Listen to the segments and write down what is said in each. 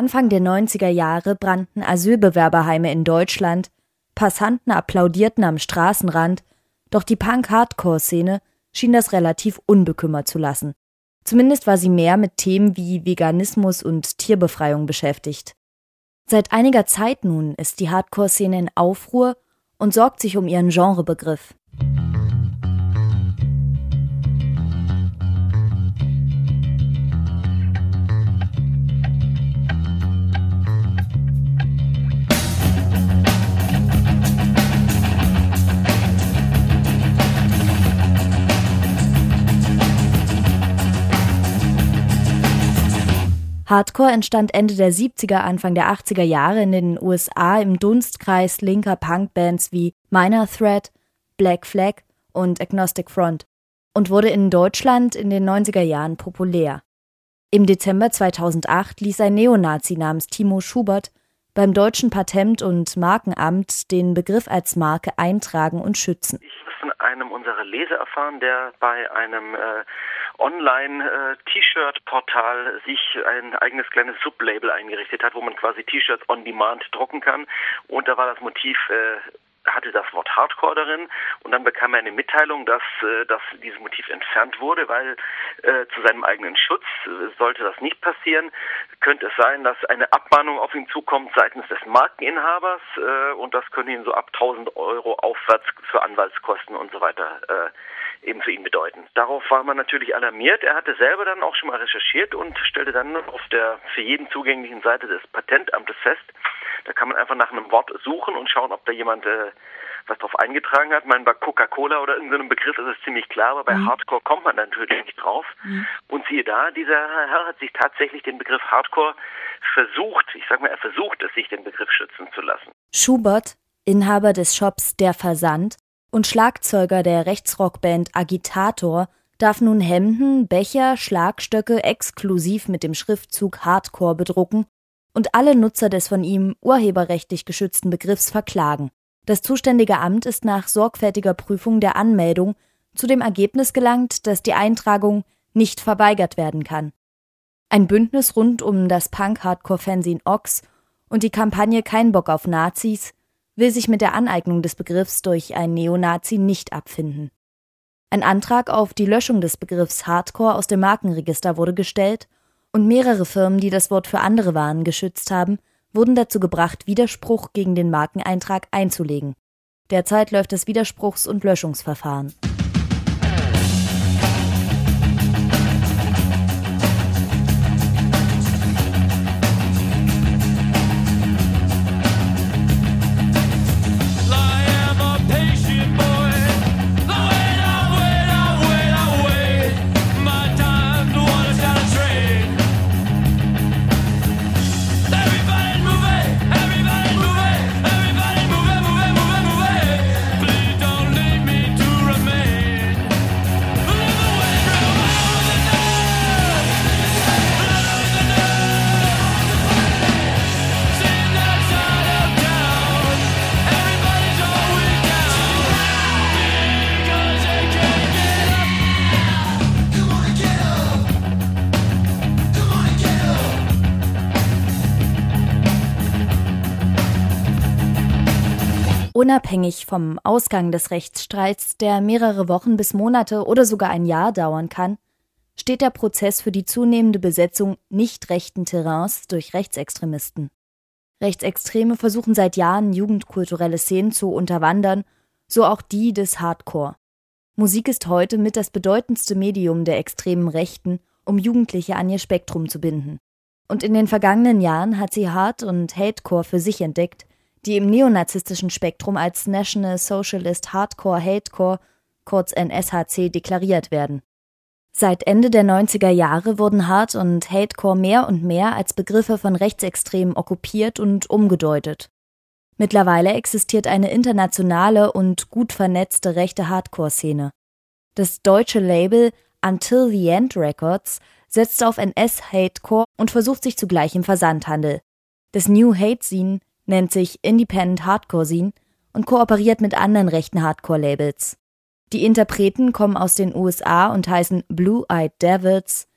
Anfang der 90er Jahre brannten Asylbewerberheime in Deutschland, Passanten applaudierten am Straßenrand, doch die Punk-Hardcore-Szene schien das relativ unbekümmert zu lassen. Zumindest war sie mehr mit Themen wie Veganismus und Tierbefreiung beschäftigt. Seit einiger Zeit nun ist die Hardcore-Szene in Aufruhr und sorgt sich um ihren Genrebegriff. Hardcore entstand Ende der 70er, Anfang der 80er Jahre in den USA im Dunstkreis linker Punkbands wie Minor Threat, Black Flag und Agnostic Front und wurde in Deutschland in den 90er Jahren populär. Im Dezember 2008 ließ ein Neonazi namens Timo Schubert beim deutschen Patent- und Markenamt den Begriff als Marke eintragen und schützen. Ich habe von einem unserer Leser erfahren, der bei einem äh, Online-T-Shirt-Portal sich ein eigenes kleines Sublabel eingerichtet hat, wo man quasi T-Shirts on Demand drucken kann. Und da war das Motiv äh, hatte das Wort Hardcore darin und dann bekam er eine Mitteilung, dass, äh, dass dieses Motiv entfernt wurde, weil äh, zu seinem eigenen Schutz äh, sollte das nicht passieren. Könnte es sein, dass eine Abmahnung auf ihn zukommt seitens des Markeninhabers äh, und das könnte ihn so ab 1000 Euro aufwärts für Anwaltskosten und so weiter äh, eben für ihn bedeuten. Darauf war man natürlich alarmiert. Er hatte selber dann auch schon mal recherchiert und stellte dann auf der für jeden zugänglichen Seite des Patentamtes fest, da kann man einfach nach einem Wort suchen und schauen, ob da jemand äh, was drauf eingetragen hat. Man bei Coca-Cola oder irgendeinem Begriff ist es ziemlich klar, aber bei mhm. Hardcore kommt man natürlich nicht drauf. Mhm. Und siehe da, dieser Herr hat sich tatsächlich den Begriff Hardcore versucht, ich sag mal, er versucht es, sich den Begriff schützen zu lassen. Schubert, Inhaber des Shops Der Versand, und Schlagzeuger der Rechtsrockband Agitator darf nun Hemden, Becher, Schlagstöcke exklusiv mit dem Schriftzug Hardcore bedrucken und alle Nutzer des von ihm urheberrechtlich geschützten Begriffs verklagen. Das zuständige Amt ist nach sorgfältiger Prüfung der Anmeldung zu dem Ergebnis gelangt, dass die Eintragung nicht verweigert werden kann. Ein Bündnis rund um das Punk-Hardcore-Fanzine Ox und die Kampagne Kein Bock auf Nazis will sich mit der Aneignung des Begriffs durch ein Neonazi nicht abfinden. Ein Antrag auf die Löschung des Begriffs Hardcore aus dem Markenregister wurde gestellt und mehrere Firmen, die das Wort für andere Waren geschützt haben, wurden dazu gebracht, Widerspruch gegen den Markeneintrag einzulegen. Derzeit läuft das Widerspruchs- und Löschungsverfahren. Unabhängig vom Ausgang des Rechtsstreits, der mehrere Wochen bis Monate oder sogar ein Jahr dauern kann, steht der Prozess für die zunehmende Besetzung nicht rechten Terrains durch Rechtsextremisten. Rechtsextreme versuchen seit Jahren jugendkulturelle Szenen zu unterwandern, so auch die des Hardcore. Musik ist heute mit das bedeutendste Medium der extremen Rechten, um Jugendliche an ihr Spektrum zu binden. Und in den vergangenen Jahren hat sie Hard- und Hatecore für sich entdeckt, die im neonazistischen Spektrum als National Socialist Hardcore Hatecore, kurz NSHC, deklariert werden. Seit Ende der 90er Jahre wurden Hard- und Hatecore mehr und mehr als Begriffe von Rechtsextremen okkupiert und umgedeutet. Mittlerweile existiert eine internationale und gut vernetzte rechte Hardcore-Szene. Das deutsche Label Until the End Records setzt auf NS-Hatecore und versucht sich zugleich im Versandhandel. Das New Hate Scene nennt sich Independent Hardcore Scene und kooperiert mit anderen rechten Hardcore-Labels. Die Interpreten kommen aus den USA und heißen Blue Eyed Devils,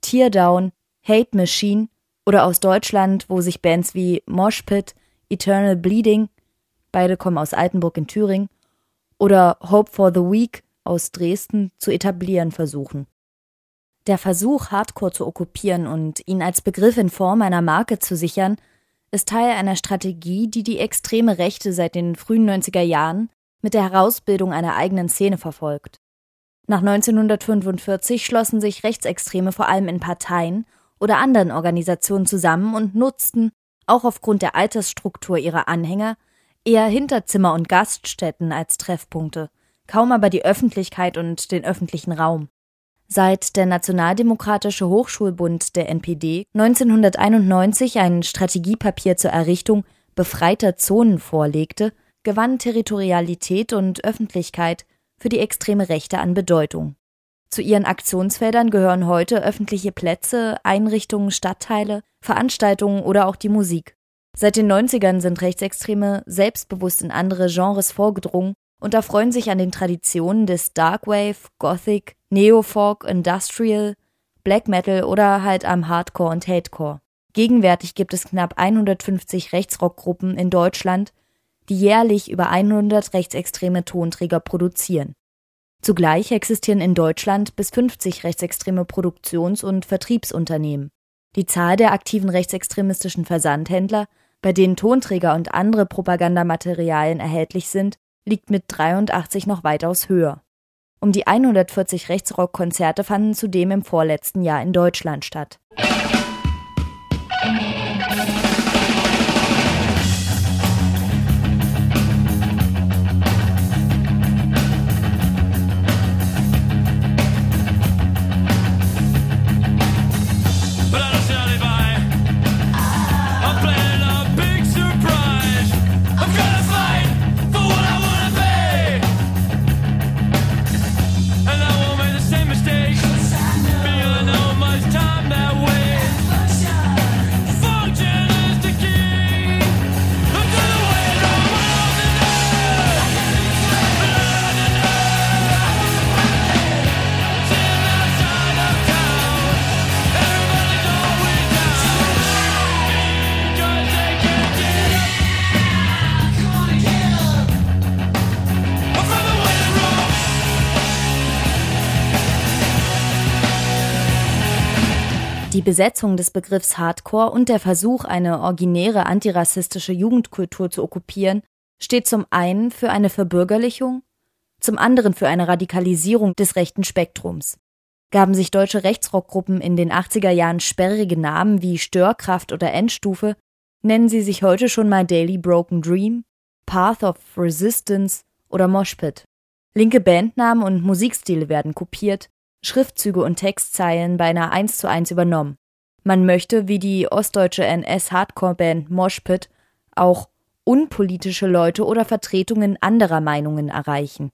Teardown, Hate Machine Oder aus Deutschland, wo sich Bands wie Moshpit, Eternal Bleeding, beide kommen aus Altenburg in Thüringen, oder Hope for the Weak aus Dresden zu etablieren versuchen. Der Versuch, Hardcore zu okkupieren und ihn als Begriff in Form einer Marke zu sichern, ist Teil einer Strategie, die die extreme Rechte seit den frühen 90er Jahren mit der Herausbildung einer eigenen Szene verfolgt. Nach 1945 schlossen sich Rechtsextreme vor allem in Parteien oder anderen Organisationen zusammen und nutzten, auch aufgrund der Altersstruktur ihrer Anhänger, eher Hinterzimmer und Gaststätten als Treffpunkte, kaum aber die Öffentlichkeit und den öffentlichen Raum. Seit der Nationaldemokratische Hochschulbund der NPD 1991 ein Strategiepapier zur Errichtung befreiter Zonen vorlegte, gewann Territorialität und Öffentlichkeit für die extreme Rechte an Bedeutung. Zu ihren Aktionsfeldern gehören heute öffentliche Plätze, Einrichtungen, Stadtteile, Veranstaltungen oder auch die Musik. Seit den 90ern sind Rechtsextreme selbstbewusst in andere Genres vorgedrungen und erfreuen sich an den Traditionen des Darkwave, Gothic, Neofolk, Industrial, Black Metal oder halt am Hardcore und Hatecore. Gegenwärtig gibt es knapp 150 Rechtsrockgruppen in Deutschland, die jährlich über 100 rechtsextreme Tonträger produzieren. Zugleich existieren in Deutschland bis 50 rechtsextreme Produktions- und Vertriebsunternehmen. Die Zahl der aktiven rechtsextremistischen Versandhändler, bei denen Tonträger und andere Propagandamaterialien erhältlich sind, liegt mit 83 noch weitaus höher. Um die 140 Rechtsrockkonzerte fanden zudem im vorletzten Jahr in Deutschland statt. Besetzung des Begriffs Hardcore und der Versuch, eine originäre antirassistische Jugendkultur zu okkupieren, steht zum einen für eine Verbürgerlichung, zum anderen für eine Radikalisierung des rechten Spektrums. Gaben sich deutsche Rechtsrockgruppen in den 80er Jahren sperrige Namen wie Störkraft oder Endstufe, nennen sie sich heute schon mal Daily Broken Dream, Path of Resistance oder Moshpit. Linke Bandnamen und Musikstile werden kopiert, Schriftzüge und Textzeilen beinahe eins zu eins übernommen. Man möchte, wie die ostdeutsche NS-Hardcore-Band Moshpit, auch unpolitische Leute oder Vertretungen anderer Meinungen erreichen.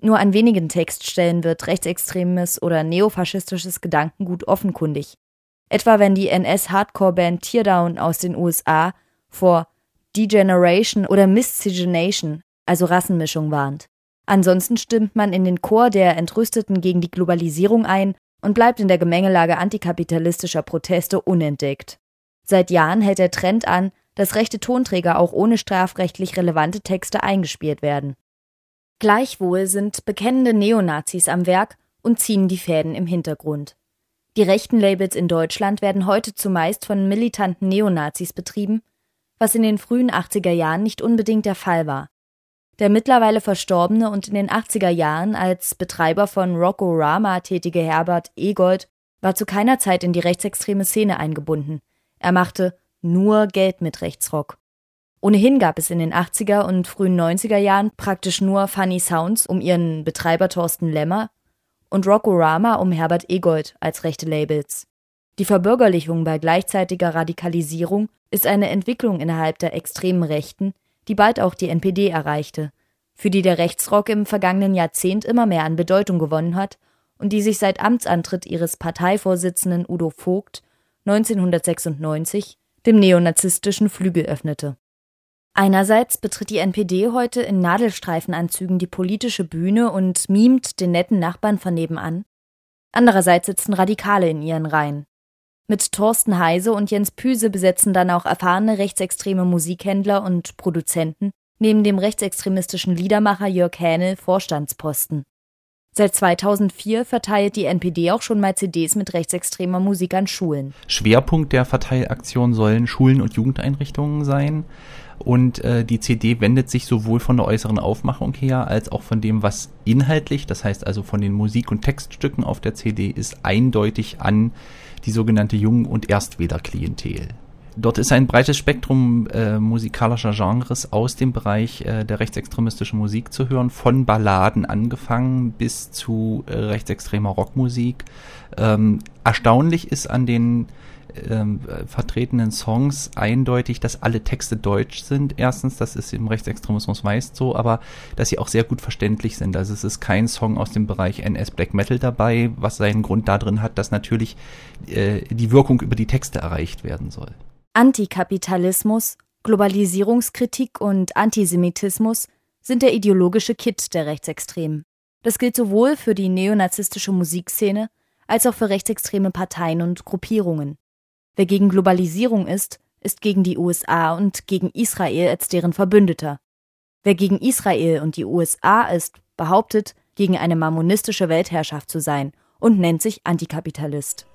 Nur an wenigen Textstellen wird rechtsextremes oder neofaschistisches Gedankengut offenkundig. Etwa wenn die NS-Hardcore-Band Teardown aus den USA vor Degeneration oder Miscegenation, also Rassenmischung, warnt. Ansonsten stimmt man in den Chor der Entrüsteten gegen die Globalisierung ein und bleibt in der Gemengelage antikapitalistischer Proteste unentdeckt. Seit Jahren hält der Trend an, dass rechte Tonträger auch ohne strafrechtlich relevante Texte eingespielt werden. Gleichwohl sind bekennende Neonazis am Werk und ziehen die Fäden im Hintergrund. Die rechten Labels in Deutschland werden heute zumeist von militanten Neonazis betrieben, was in den frühen 80er Jahren nicht unbedingt der Fall war. Der mittlerweile verstorbene und in den 80er Jahren als Betreiber von Rockorama tätige Herbert Egold war zu keiner Zeit in die rechtsextreme Szene eingebunden. Er machte nur Geld mit Rechtsrock. Ohnehin gab es in den 80er und frühen 90er Jahren praktisch nur Funny Sounds um ihren Betreiber Thorsten Lemmer und Rockorama um Herbert Egold als rechte Labels. Die Verbürgerlichung bei gleichzeitiger Radikalisierung ist eine Entwicklung innerhalb der extremen Rechten, die bald auch die NPD erreichte, für die der Rechtsrock im vergangenen Jahrzehnt immer mehr an Bedeutung gewonnen hat und die sich seit Amtsantritt ihres Parteivorsitzenden Udo Vogt 1996 dem neonazistischen Flügel öffnete. Einerseits betritt die NPD heute in Nadelstreifenanzügen die politische Bühne und mimt den netten Nachbarn von nebenan. Andererseits sitzen Radikale in ihren Reihen. Mit Thorsten Heise und Jens Püse besetzen dann auch erfahrene rechtsextreme Musikhändler und Produzenten neben dem rechtsextremistischen Liedermacher Jörg Hähnel Vorstandsposten. Seit 2004 verteilt die NPD auch schon mal CDs mit rechtsextremer Musik an Schulen. Schwerpunkt der Verteilaktion sollen Schulen und Jugendeinrichtungen sein. Und äh, die CD wendet sich sowohl von der äußeren Aufmachung her als auch von dem, was inhaltlich, das heißt also von den Musik- und Textstücken auf der CD ist, eindeutig an die sogenannte Jung- und Erstwählerklientel. Dort ist ein breites Spektrum äh, musikalischer Genres aus dem Bereich äh, der rechtsextremistischen Musik zu hören, von Balladen angefangen bis zu äh, rechtsextremer Rockmusik. Ähm, erstaunlich ist an den ähm, vertretenen Songs eindeutig, dass alle Texte deutsch sind. Erstens, das ist im Rechtsextremismus meist so, aber dass sie auch sehr gut verständlich sind. Also es ist kein Song aus dem Bereich NS Black Metal dabei, was seinen Grund darin hat, dass natürlich äh, die Wirkung über die Texte erreicht werden soll. Antikapitalismus, Globalisierungskritik und Antisemitismus sind der ideologische Kit der Rechtsextremen. Das gilt sowohl für die neonazistische Musikszene als auch für rechtsextreme Parteien und Gruppierungen. Wer gegen Globalisierung ist, ist gegen die USA und gegen Israel als deren Verbündeter. Wer gegen Israel und die USA ist, behauptet, gegen eine mammonistische Weltherrschaft zu sein und nennt sich Antikapitalist.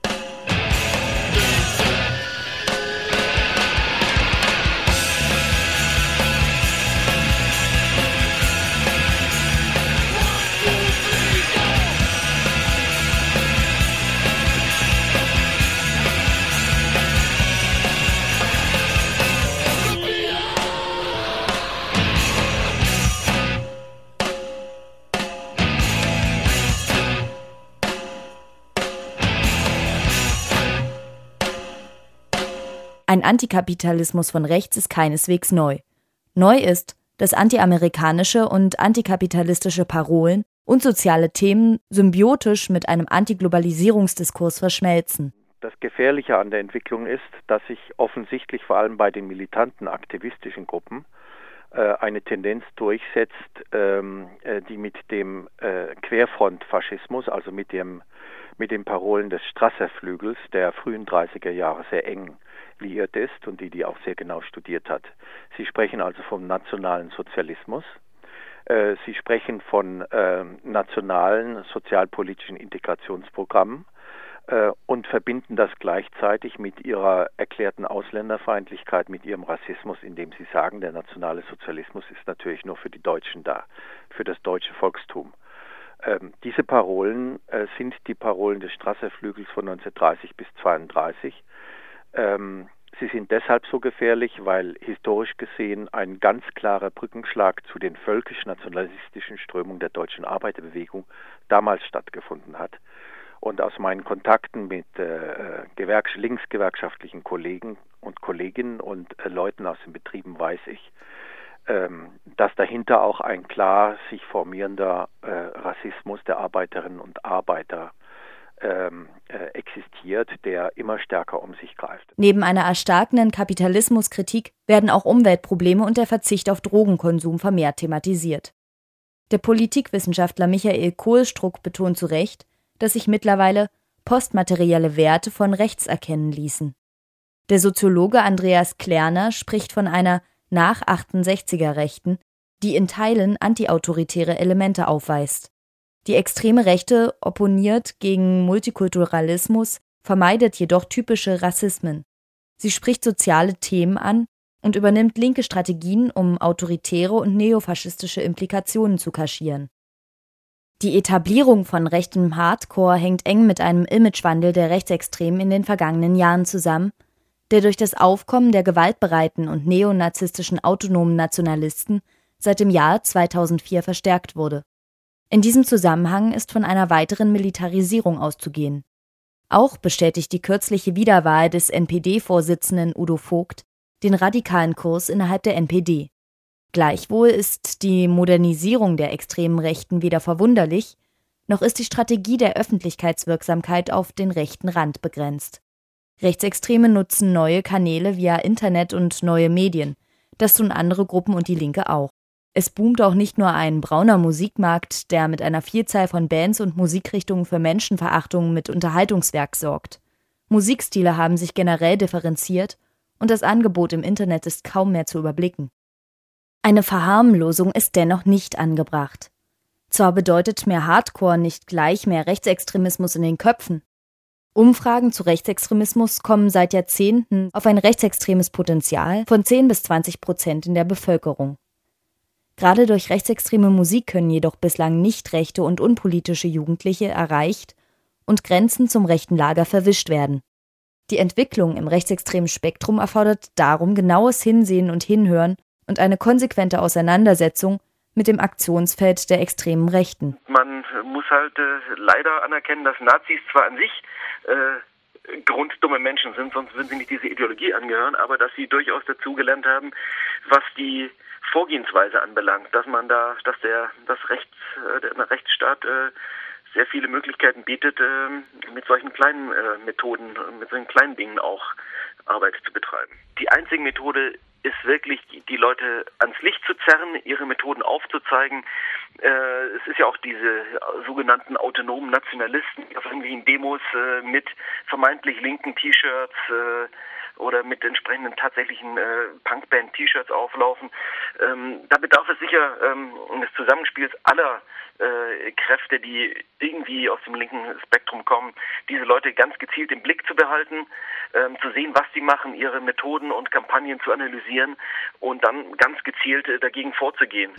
Ein Antikapitalismus von rechts ist keineswegs neu. Neu ist, dass antiamerikanische und antikapitalistische Parolen und soziale Themen symbiotisch mit einem Antiglobalisierungsdiskurs verschmelzen. Das Gefährliche an der Entwicklung ist, dass sich offensichtlich vor allem bei den militanten aktivistischen Gruppen äh, eine Tendenz durchsetzt, ähm, äh, die mit dem äh, Querfrontfaschismus, also mit dem mit den Parolen des Strasser-Flügels der frühen 30er Jahre sehr eng liiert ist und die die auch sehr genau studiert hat. Sie sprechen also vom nationalen Sozialismus. Äh, Sie sprechen von äh, nationalen sozialpolitischen Integrationsprogrammen äh, und verbinden das gleichzeitig mit ihrer erklärten Ausländerfeindlichkeit, mit ihrem Rassismus, indem sie sagen, der nationale Sozialismus ist natürlich nur für die Deutschen da, für das deutsche Volkstum. Ähm, diese Parolen äh, sind die Parolen des Strasserflügels von 1930 bis 1932 ähm, sie sind deshalb so gefährlich, weil historisch gesehen ein ganz klarer Brückenschlag zu den völkisch-nationalistischen Strömungen der deutschen Arbeiterbewegung damals stattgefunden hat. Und aus meinen Kontakten mit äh, Gewerks linksgewerkschaftlichen Kollegen und Kolleginnen und äh, Leuten aus den Betrieben weiß ich, ähm, dass dahinter auch ein klar sich formierender äh, Rassismus der Arbeiterinnen und Arbeiter ähm, äh, existiert, der immer stärker um sich greift. Neben einer erstarkenden Kapitalismuskritik werden auch Umweltprobleme und der Verzicht auf Drogenkonsum vermehrt thematisiert. Der Politikwissenschaftler Michael Kohlstruck betont zu Recht, dass sich mittlerweile postmaterielle Werte von rechts erkennen ließen. Der Soziologe Andreas Klerner spricht von einer nach 68er Rechten, die in Teilen antiautoritäre Elemente aufweist. Die extreme Rechte opponiert gegen Multikulturalismus, vermeidet jedoch typische Rassismen. Sie spricht soziale Themen an und übernimmt linke Strategien, um autoritäre und neofaschistische Implikationen zu kaschieren. Die Etablierung von rechtem Hardcore hängt eng mit einem Imagewandel der Rechtsextremen in den vergangenen Jahren zusammen, der durch das Aufkommen der gewaltbereiten und neonazistischen autonomen Nationalisten seit dem Jahr 2004 verstärkt wurde. In diesem Zusammenhang ist von einer weiteren Militarisierung auszugehen. Auch bestätigt die kürzliche Wiederwahl des NPD-Vorsitzenden Udo Vogt den radikalen Kurs innerhalb der NPD. Gleichwohl ist die Modernisierung der extremen Rechten weder verwunderlich, noch ist die Strategie der Öffentlichkeitswirksamkeit auf den rechten Rand begrenzt. Rechtsextreme nutzen neue Kanäle via Internet und neue Medien. Das tun andere Gruppen und die Linke auch. Es boomt auch nicht nur ein brauner Musikmarkt, der mit einer Vielzahl von Bands und Musikrichtungen für Menschenverachtung mit Unterhaltungswerk sorgt. Musikstile haben sich generell differenziert und das Angebot im Internet ist kaum mehr zu überblicken. Eine Verharmlosung ist dennoch nicht angebracht. Zwar bedeutet mehr Hardcore nicht gleich mehr Rechtsextremismus in den Köpfen. Umfragen zu Rechtsextremismus kommen seit Jahrzehnten auf ein rechtsextremes Potenzial von 10 bis 20 Prozent in der Bevölkerung. Gerade durch rechtsextreme Musik können jedoch bislang nicht rechte und unpolitische Jugendliche erreicht und Grenzen zum rechten Lager verwischt werden. Die Entwicklung im rechtsextremen Spektrum erfordert darum genaues Hinsehen und Hinhören und eine konsequente Auseinandersetzung mit dem Aktionsfeld der extremen Rechten. Man muss halt äh, leider anerkennen, dass Nazis zwar an sich äh, grunddumme Menschen sind, sonst würden sie nicht diese Ideologie angehören, aber dass sie durchaus dazugelernt haben, was die Vorgehensweise anbelangt, dass man da, dass der das Rechts, äh, der Rechtsstaat äh, sehr viele Möglichkeiten bietet, äh, mit solchen kleinen äh, Methoden, mit solchen kleinen Dingen auch Arbeit zu betreiben. Die einzige Methode ist wirklich, die Leute ans Licht zu zerren, ihre Methoden aufzuzeigen. Äh, es ist ja auch diese sogenannten autonomen Nationalisten, die auf irgendwelchen Demos äh, mit vermeintlich linken T-Shirts äh, oder mit entsprechenden tatsächlichen äh, Punkband-T-Shirts auflaufen. Ähm, da bedarf es sicher ähm, des Zusammenspiels aller äh, Kräfte, die irgendwie aus dem linken Spektrum kommen, diese Leute ganz gezielt im Blick zu behalten, ähm, zu sehen, was sie machen, ihre Methoden und Kampagnen zu analysieren und dann ganz gezielt äh, dagegen vorzugehen.